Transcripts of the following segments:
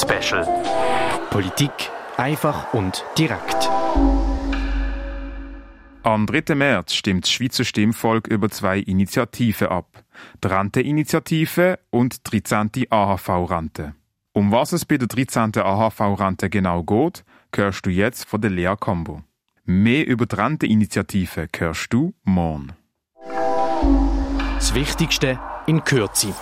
Special. Politik einfach und direkt. Am 3. März stimmt das Schweizer Stimmvolk über zwei Initiativen ab. Die Rente-Initiative und die 13. AHV-Rente. Um was es bei der 13. AHV-Rente genau geht, hörst du jetzt von der Lea Combo. Mehr über die Rente-Initiative hörst du morgen. Das Wichtigste in Kürze.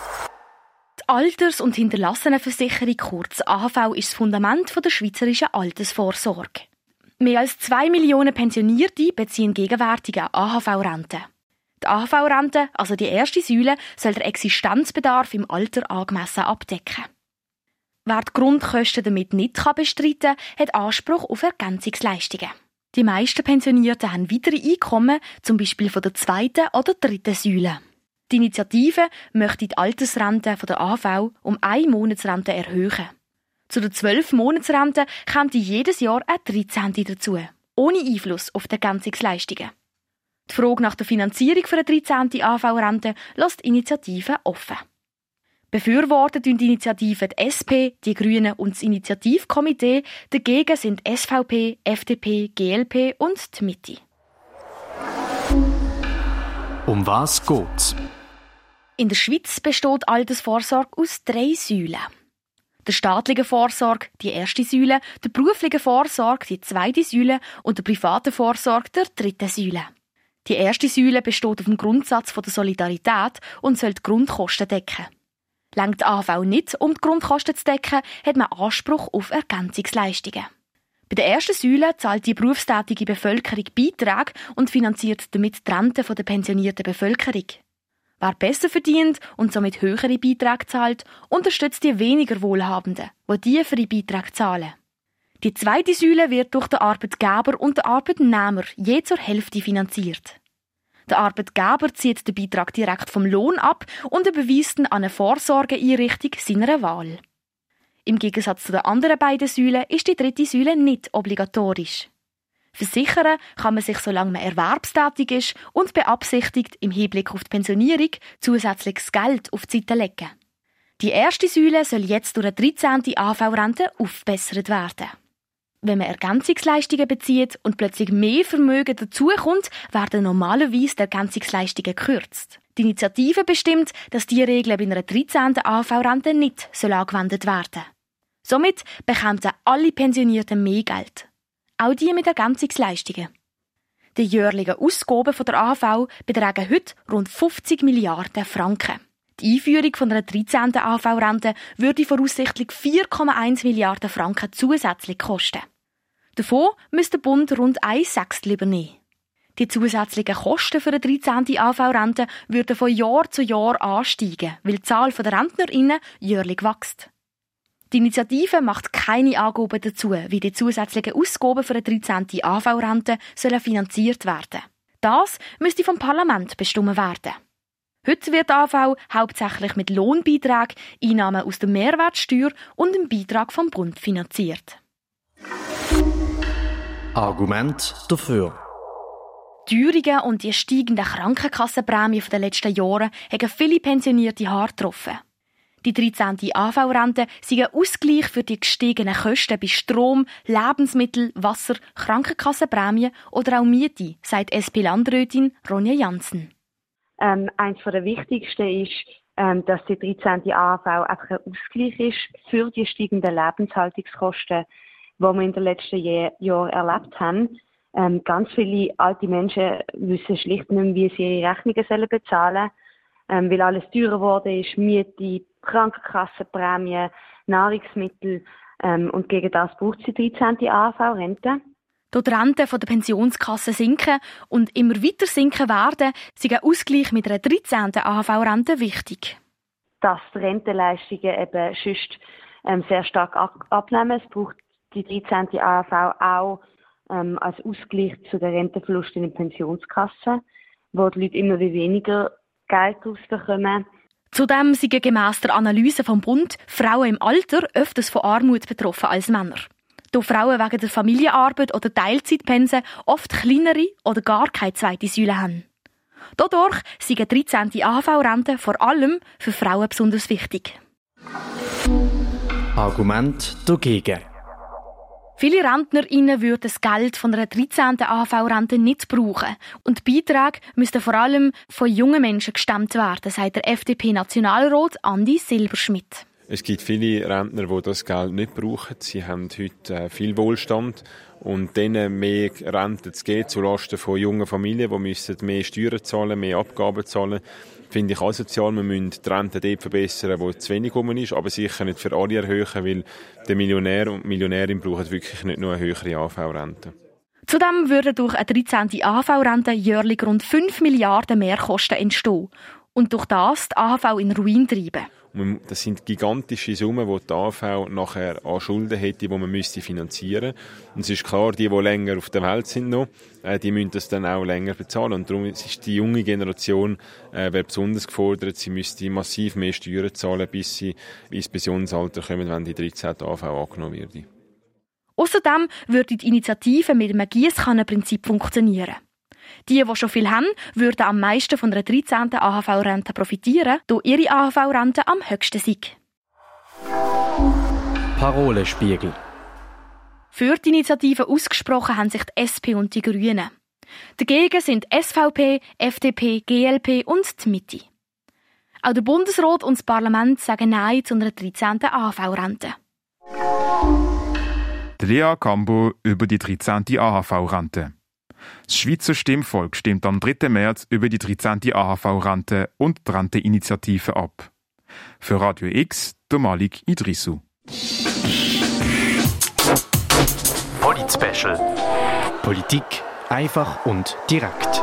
Alters- und Hinterlassenenversicherung kurz AHV ist das Fundament der schweizerischen Altersvorsorge. Mehr als zwei Millionen Pensionierte beziehen gegenwärtige AHV-Rente. Die AHV-Rente, also die erste Säule, soll der Existenzbedarf im Alter angemessen abdecken. Wer die Grundkosten damit nicht bestreiten kann, hat Anspruch auf Ergänzungsleistungen. Die meisten Pensionierten haben weitere Einkommen, zum Beispiel von der zweiten oder dritten Säule. Die Initiative möchte die Altersrente von der AV um eine Monatsrente erhöhen. Zu der 12 Monatsrente kommt jedes Jahr ein 13. dazu, ohne Einfluss auf die Ergänzungsleistungen. Die Frage nach der Finanzierung für eine 13. AV-Rente lässt die Initiative offen. Befürwortet die Initiative die SP, die Grünen und das Initiativkomitee. Dagegen sind SVP, FDP, GLP und die Mitte. Um was geht's? In der Schweiz besteht Altersvorsorge aus drei Säulen. Der staatlichen Vorsorge, die erste Säule, der beruflichen Vorsorge, die zweite Säule und der privaten Vorsorge, der dritte Säule. Die erste Säule besteht auf dem Grundsatz der Solidarität und soll die Grundkosten decken. Längt AV nicht, um die Grundkosten zu decken, hat man Anspruch auf Ergänzungsleistungen. Bei der ersten Säule zahlt die berufstätige Bevölkerung Beiträge und finanziert damit die Rente der pensionierten Bevölkerung. Wer besser verdient und somit höhere Beiträge zahlt, unterstützt die weniger Wohlhabenden, die tiefere Beiträge zahlen. Die zweite Säule wird durch den Arbeitgeber und den Arbeitnehmer je zur Hälfte finanziert. Der Arbeitgeber zieht den Beitrag direkt vom Lohn ab und überweist ihn an eine Vorsorgeeinrichtung seiner Wahl. Im Gegensatz zu den anderen beiden Säulen ist die dritte Säule nicht obligatorisch. Versichern kann man sich, solange man erwerbstätig ist und beabsichtigt, im Hinblick auf die Pensionierung zusätzliches Geld auf die Seite legen. Die erste Säule soll jetzt durch eine 13. AV-Rente aufbessert werden. Wenn man Ergänzungsleistungen bezieht und plötzlich mehr Vermögen dazukommt, werden normalerweise die Ergänzungsleistungen gekürzt. Die Initiative bestimmt, dass diese Regeln bei einer 13. AV-Rente nicht angewendet werden sollen. Somit bekommen alle Pensionierten mehr Geld auch die mit Ergänzungsleistungen. Die jährlichen Ausgaben der AV betragen heute rund 50 Milliarden Franken. Die Einführung von einer 13. AV-Rente würde voraussichtlich 4,1 Milliarden Franken zusätzlich kosten. Davon müsste der Bund rund ein Sechstel übernehmen. Die zusätzlichen Kosten für eine 13. AV-Rente würden von Jahr zu Jahr ansteigen, weil die Zahl der Rentnerinnen jährlich wächst. Die Initiative macht keine Angaben dazu, wie die zusätzlichen Ausgaben für eine 13. AV-Rente sollen finanziert werden. Das müsste vom Parlament bestimmt werden. Heute wird AV hauptsächlich mit Lohnbeitrag, Einnahmen aus der Mehrwertsteuer und dem Beitrag vom Bund finanziert. Argument dafür. Die Teuerungen und die steigenden Krankenkassenprämien der letzten Jahre haben viele Pensionierte hart getroffen. Die 13. AV-Rente sei ein Ausgleich für die gestiegenen Kosten bei Strom, Lebensmittel, Wasser, Krankenkassenprämien oder auch Miete, sagt SP-Landrätin Ronja Janssen. Ähm, eines der wichtigsten ist, ähm, dass die 13. AV einfach ein Ausgleich ist für die steigenden Lebenshaltungskosten, die wir in den letzten Jahren erlebt haben. Ähm, ganz viele alte Menschen wissen schlicht nicht mehr, wie sie ihre Rechnungen bezahlen sollen ähm, weil alles teurer geworden ist, Miete, Krankenkassenprämien, Nahrungsmittel ähm, und gegen das braucht sie 13. AV-Rente. Da die Renten der Pensionskasse sinken und immer weiter sinken werden, ist ein Ausgleich mit einer 13. AHV-Rente wichtig. Dass die Rentenleistungen eben sonst ähm, sehr stark abnehmen. Es braucht die 13. AHV auch ähm, als Ausgleich zu den Rentenverlusten in den Pensionskassen, wo die Leute immer weniger Geld rausbekommen. Zudem sind gemäss der Analyse vom Bund Frauen im Alter öfters von Armut betroffen als Männer. Da Frauen wegen der Familienarbeit oder Teilzeitpensen oft kleinere oder gar keine zweite Säule haben. Dadurch sind 13. AHV-Rente vor allem für Frauen besonders wichtig. Argument dagegen. Viele RentnerInnen würden das Geld von einer 13. AHV-Rente nicht brauchen. Und die Beiträge müssten vor allem von jungen Menschen gestemmt werden, sagt der FDP-Nationalrat Andi Silberschmidt. Es gibt viele Rentner, die das Geld nicht brauchen. Sie haben heute äh, viel Wohlstand und denen mehr Rente zu geben zulasten von jungen Familien, die müssen mehr Steuern zahlen, mehr Abgaben zahlen, finde ich asozial. Wir müssen die Rente dort verbessern, wo zu wenig rum ist, aber sicher nicht für alle erhöhen, weil der Millionär und die Millionärin brauchen wirklich nicht nur eine höhere AV-Rente. Zudem würden durch eine 13. AHV-Rente jährlich rund 5 Milliarden Mehrkosten entstehen und durch das die AHV in Ruin treiben. Das sind gigantische Summen, die die AV nachher an Schulden hätte, die man müsste finanzieren Und es ist klar, die, die länger auf der Welt sind noch, äh, die müssen das dann auch länger bezahlen. Und darum ist die junge Generation äh, besonders gefordert. Sie müsste massiv mehr Steuern zahlen, bis sie ins Pensionsalter kommen, wenn die 13. AV angenommen wird. Außerdem würde die Initiative mit einem Giesskannenprinzip funktionieren. Die, die schon viel haben, würden am meisten von einer 13. AHV-Rente profitieren, da ihre AHV-Rente am höchsten sei. Parolenspiegel. Für die Initiative ausgesprochen haben sich die SP und die Grünen. Dagegen sind SVP, FDP, GLP und die Mitte. Auch der Bundesrat und das Parlament sagen Nein zu einer 13. AHV-Rente. Lea Cambo über die 13. AHV-Rente. Das Schweizer Stimmvolk stimmt am 3. März über die 13. AHV-Rente und die Rente-Initiative ab. Für Radio X, der Malik Idrisu. Polit Special. Politik einfach und direkt.